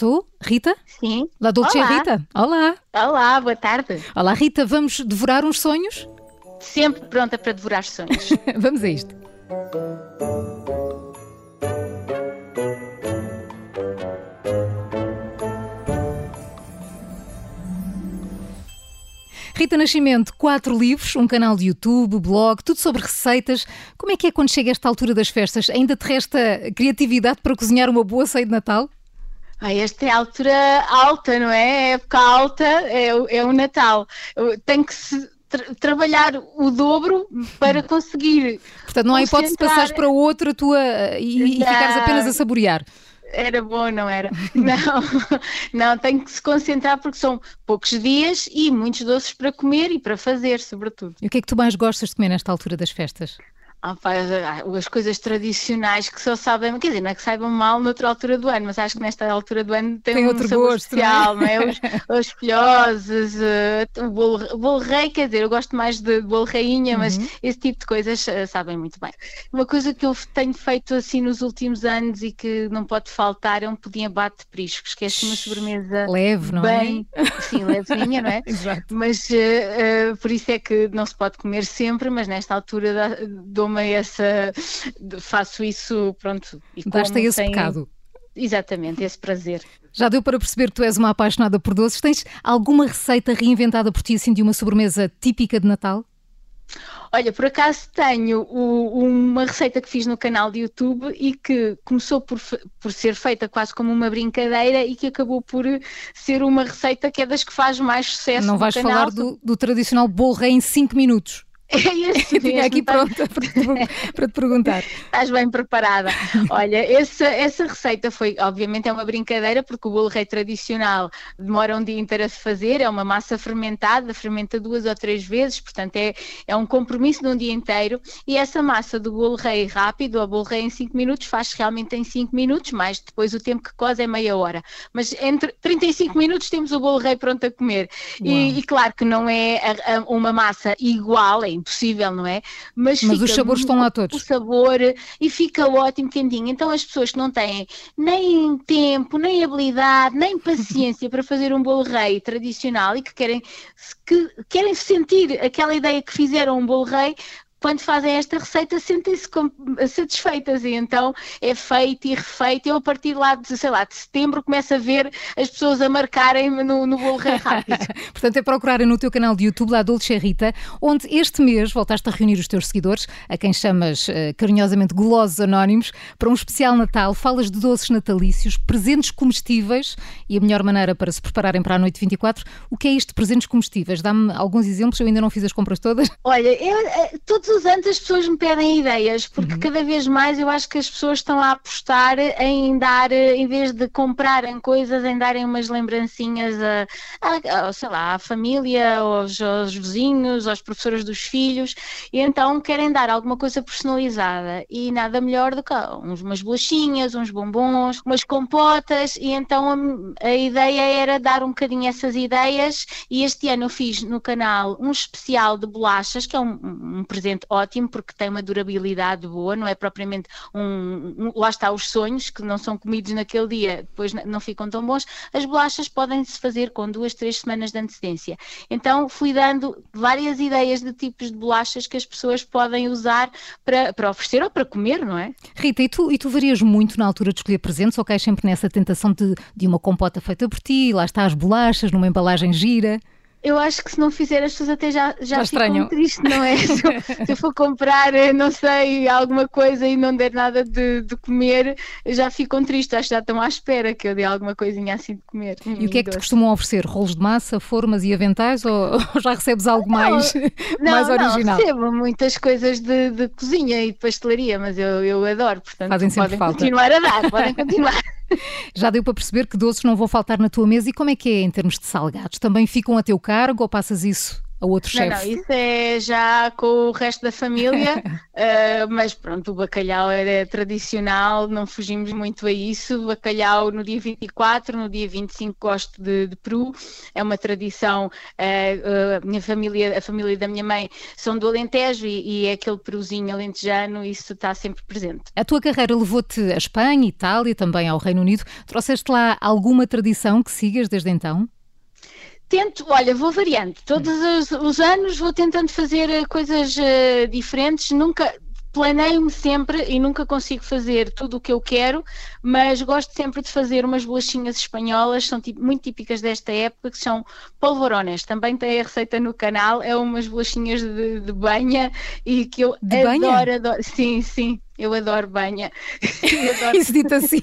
Estou? Rita? Sim. La Dolce Olá. Rita? Olá. Olá, boa tarde. Olá, Rita. Vamos devorar uns sonhos? Sempre pronta para devorar sonhos. Vamos a isto. Rita Nascimento, quatro livros, um canal de YouTube, blog, tudo sobre receitas. Como é que é quando chega esta altura das festas? Ainda te resta criatividade para cozinhar uma boa ceia de Natal? Ah, esta é a altura alta, não é? A época alta é, o- é o Natal. Tenho que se tra- trabalhar o dobro para conseguir. Portanto, não há hipótese de passares para outra tua e, e Não. ficares apenas a saborear. Era bom, não era? Não, não, tenho que se concentrar porque são poucos dias e muitos doces para comer e para fazer, sobretudo. E o que é que tu mais gostas de comer nesta altura das festas? Ah, pá, as- as coisas tradicionais que só sabem, quer dizer, não é que saibam mal noutra altura do ano, mas acho que nesta altura do ano tem, Tem um outro sabor gosto, não é? especial, não é? Os, os filhoses, eh, o bolo, o bolo rei, quer dizer, eu gosto mais de bolo rainha, mas Uhum. esse tipo de coisas eh, sabem muito bem. Uma coisa que eu tenho feito assim nos últimos anos e que não pode faltar é um pudim abate de priscos, que é assim uma sobremesa Leve, não bem, sim, levezinha, não é? é? Exato. Mas eh, por isso é que não se pode comer sempre, mas nesta altura dá- essa. faço isso, pronto. E como esse sem- pecado. Exatamente, esse prazer. Já deu para perceber que tu és uma apaixonada por doces. Tens alguma receita reinventada por ti, assim, de uma sobremesa típica de Natal? Olha, por acaso tenho o- uma receita que fiz no canal de YouTube e que começou por, por ser feita quase como uma brincadeira e que acabou por ser uma receita que é das que faz mais sucesso não vais canal. falar do, do tradicional bolo em 5 minutos. É esse Eu tinha aqui tá- pronta para te, perguntar. Estás bem preparada. Olha, essa, essa receita foi, obviamente, é uma brincadeira, porque o bolo rei tradicional demora um dia inteiro a se fazer, é uma massa fermentada, fermenta duas ou três vezes, portanto é, é um compromisso de um dia inteiro. E essa massa do bolo rei rápido, ou bolo rei em 5 minutos, faz realmente em 5 minutos, mais depois o tempo que coze é meia hora. Mas entre 35 minutos temos o bolo rei pronto a comer. E, e claro que não é a- a- uma massa igual, é impossível, não é? Mas os fica sabores estão lá o todos. sabor e fica ótimo, quentinho. Então as pessoas que não têm nem tempo, nem habilidade, nem paciência para fazer um bolo rei tradicional e que querem, que querem sentir aquela ideia que fizeram um bolo rei, quando fazem esta receita sentem-se satisfeitas e então é feito e refeito. Eu a partir lá de, sei lá, de setembro começo a ver as pessoas a marcarem-me no, no bolo rei rápido. Portanto, é procurarem no teu canal de YouTube, La Dolce Rita, onde este mês voltaste a reunir os teus seguidores, a quem chamas eh, carinhosamente Golosos Anónimos, para um especial Natal. Falas de doces natalícios, presentes comestíveis e a melhor maneira para se prepararem para a noite 24. O que é isto de presentes comestíveis? Dá-me alguns exemplos, eu ainda não fiz as compras todas. Olha, eu, eh, todos os anos as pessoas me pedem ideias, porque cada vez mais eu acho que as pessoas estão a apostar em dar, em vez de comprarem coisas, em darem umas lembrancinhas a, a- a, sei lá, à família, aos, aos vizinhos, aos professores dos filhos, e então querem dar alguma coisa personalizada. E nada melhor do que uns, umas bolachinhas, uns bombons, umas compotas, e então a, a ideia era dar um bocadinho essas ideias e este ano eu fiz no canal um especial de bolachas, que é um, um presente ótimo, porque tem uma durabilidade boa, não é propriamente um, um- Lá está os sonhos, que não são comidos naquele dia, depois não ficam tão bons. As bolachas podem-se fazer com duas, três semanas de antecedência. Então fui dando várias ideias de tipos de bolachas que as pessoas podem usar para, para oferecer ou para comer, não é? Rita, e tu, e tu varias muito na altura de escolher presentes ou cais sempre nessa tentação de, de uma compota feita por ti, lá está as bolachas, numa embalagem gira? Eu acho que se não fizer as pessoas até já, já, Já ficam tristes, não é? Se eu, se eu for comprar, eh, não sei, alguma coisa e não der nada de, de comer, já ficam tristes, acho que já estão à espera que eu dê alguma coisinha assim de comer. E o que é que te costumam oferecer? Rolos de massa, formas e aventais ou, ou já recebes algo mais, não, mais original? Não, recebo muitas coisas de, de cozinha e de pastelaria, mas eu, eu adoro, portanto Fazem sempre podem falta. continuar a dar, podem continuar. Já deu para perceber que doces não vão faltar na tua mesa e como é que é em termos de salgados? Também ficam a teu cargo ou passas isso a outro não, chefe? Não, isso é já com o resto da família, uh, mas pronto, o bacalhau era tradicional, não fugimos muito a isso. O bacalhau no dia 24, no dia 25 gosto de, de peru, é uma tradição. Uh, uh, minha família, a família da minha mãe são do Alentejo e, e é aquele peruzinho alentejano, isso está sempre presente. A tua carreira levou-te a Espanha, Itália, também ao Reino Unido. Trouxeste lá alguma tradição que sigas desde então? Tento, olha, vou variando. Todos os, os anos vou tentando fazer eh, coisas uh, diferentes. Nunca, planeio-me sempre e nunca consigo fazer tudo o que eu quero, mas gosto sempre de fazer umas bolachinhas espanholas, são muito típicas desta época, que são polvorones. Também tem a receita no canal, é umas bolachinhas de, de banha e que eu de adoro, banha? adoro. Sim, sim. Eu adoro banha. Eu adoro... Isso dito assim.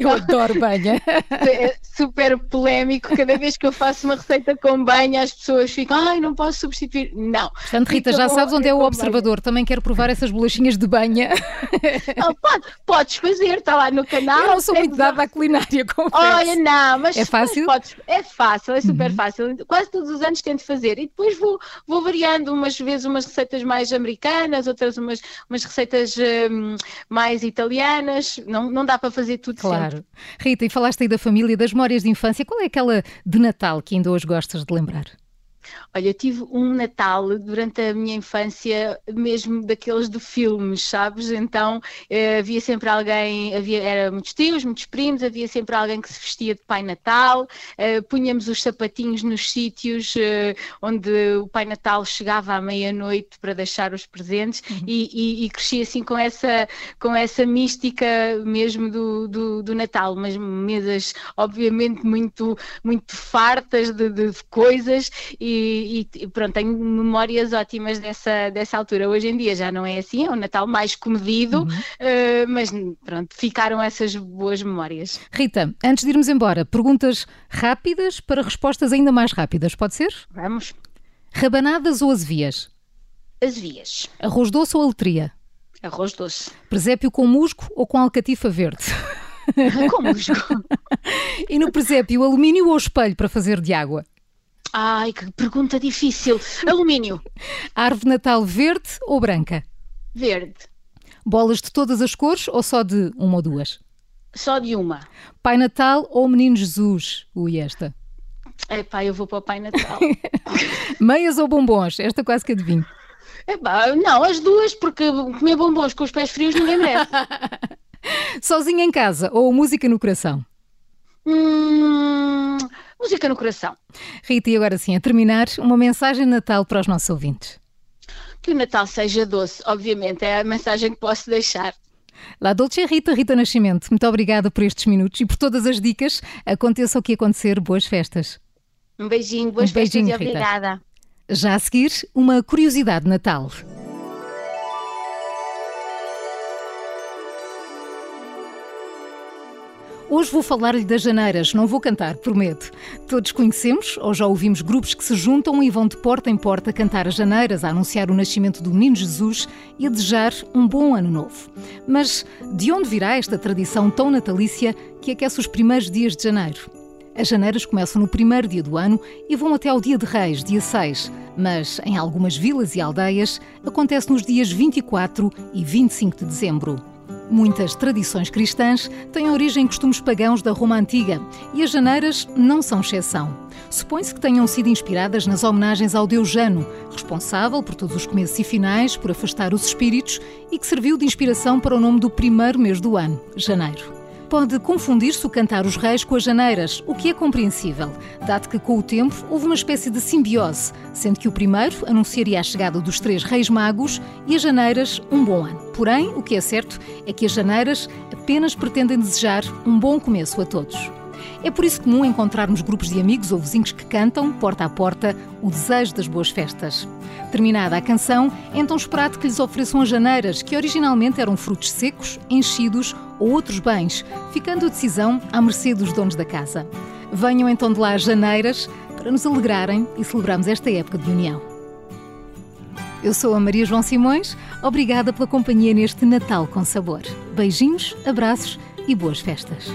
eu adoro banha. É super polémico. Cada vez que eu faço uma receita com banha, as pessoas ficam, ai, não posso substituir. Não. Portanto, Rita, já sabes onde é o observador. Banha. Também quero provar essas bolachinhas de banha. Não, pode, podes fazer, está lá no canal. Eu não sou muito dada à culinária, confesso. Olha, não, mas. É fácil? Podes, é fácil, é super uhum. fácil. Quase todos os anos tento fazer. E depois vou, vou variando umas vezes umas receitas mais americanas, outras umas, umas receitas receitas um, mais italianas, não, não dá para fazer tudo claro. sempre. Rita, e falaste aí da família, das memórias de infância, qual é aquela de Natal que ainda hoje gostas de lembrar? Olha, eu tive um Natal durante a minha infância, mesmo daqueles de filmes, sabes? Então eh, havia sempre alguém, havia, era muitos tios, muitos primos, havia sempre alguém que se vestia de Pai Natal, eh, punhamos os sapatinhos nos sítios eh, onde o Pai Natal chegava à meia-noite para deixar os presentes uhum. e, e, e, cresci assim com essa, com essa mística mesmo do, do, do Natal, mas mesas obviamente muito, muito fartas de, de coisas e e, e, pronto, tenho memórias ótimas dessa, dessa altura. Hoje em dia já não é assim, é um Natal mais comedido, uhum. uh, mas pronto, ficaram essas boas memórias. Rita, antes de irmos embora, perguntas rápidas para respostas ainda mais rápidas, pode ser? Vamos. Rabanadas ou azevias? Azevias. Arroz doce ou aletria? Arroz doce. Presépio com musgo ou com alcatifa verde? com musgo. e no presépio, alumínio ou espelho para fazer de água? Ai, que pergunta difícil. Alumínio. Árvore Natal verde ou branca? Verde. Bolas de todas as cores ou só de uma ou duas? Só de uma. Pai Natal ou Menino Jesus? Ui, esta. É pá, eu vou para o Pai Natal. Meias ou bombons? Esta quase que adivinho. Epá, não, as duas, porque comer bombons com os pés frios ninguém merece. Sozinha em casa ou música no coração? Hum, música no coração. Rita, e agora sim, a terminar, uma mensagem de Natal para os nossos ouvintes. Que o Natal seja doce, obviamente, é a mensagem que posso deixar. La Dolce Rita, Rita Nascimento, muito obrigada por estes minutos e por todas as dicas. Aconteça o que acontecer, boas festas. Um beijinho, boas um beijinho, festas e obrigada. Rita. Já a seguir, uma curiosidade de Natal. Hoje vou falar-lhe das janeiras, não vou cantar, prometo. Todos conhecemos ou já ouvimos grupos que se juntam e vão de porta em porta cantar as janeiras, a anunciar o nascimento do Menino Jesus e a desejar um bom ano novo. Mas de onde virá esta tradição tão natalícia que aquece os primeiros dias de janeiro? As janeiras começam no primeiro dia do ano e vão até ao dia de Reis, dia 6, mas em algumas vilas e aldeias acontece nos dias 24 e 25 de dezembro. Muitas tradições cristãs têm origem em costumes pagãos da Roma Antiga e as janeiras não são exceção. Supõe-se que tenham sido inspiradas nas homenagens ao deus Jano, responsável por todos os começos e finais, por afastar os espíritos e que serviu de inspiração para o nome do primeiro mês do ano, janeiro pode confundir-se o cantar os reis com as janeiras, o que é compreensível, dado que com o tempo houve uma espécie de simbiose, sendo que o primeiro anunciaria a chegada dos três reis magos e as janeiras um bom ano. Porém, o que é certo é que as janeiras apenas pretendem desejar um bom começo a todos. É por isso comum encontrarmos grupos de amigos ou vizinhos que cantam, porta a porta, o desejo das boas festas. Terminada a canção, é então esperado que lhes ofereçam as janeiras, que originalmente eram frutos secos, enchidos ou outros bens, ficando a decisão à mercê dos donos da casa. Venham então de lá as janeiras para nos alegrarem e celebrarmos esta época de união. Eu sou a Maria João Simões, obrigada pela companhia neste Natal com Sabor. Beijinhos, abraços e boas festas.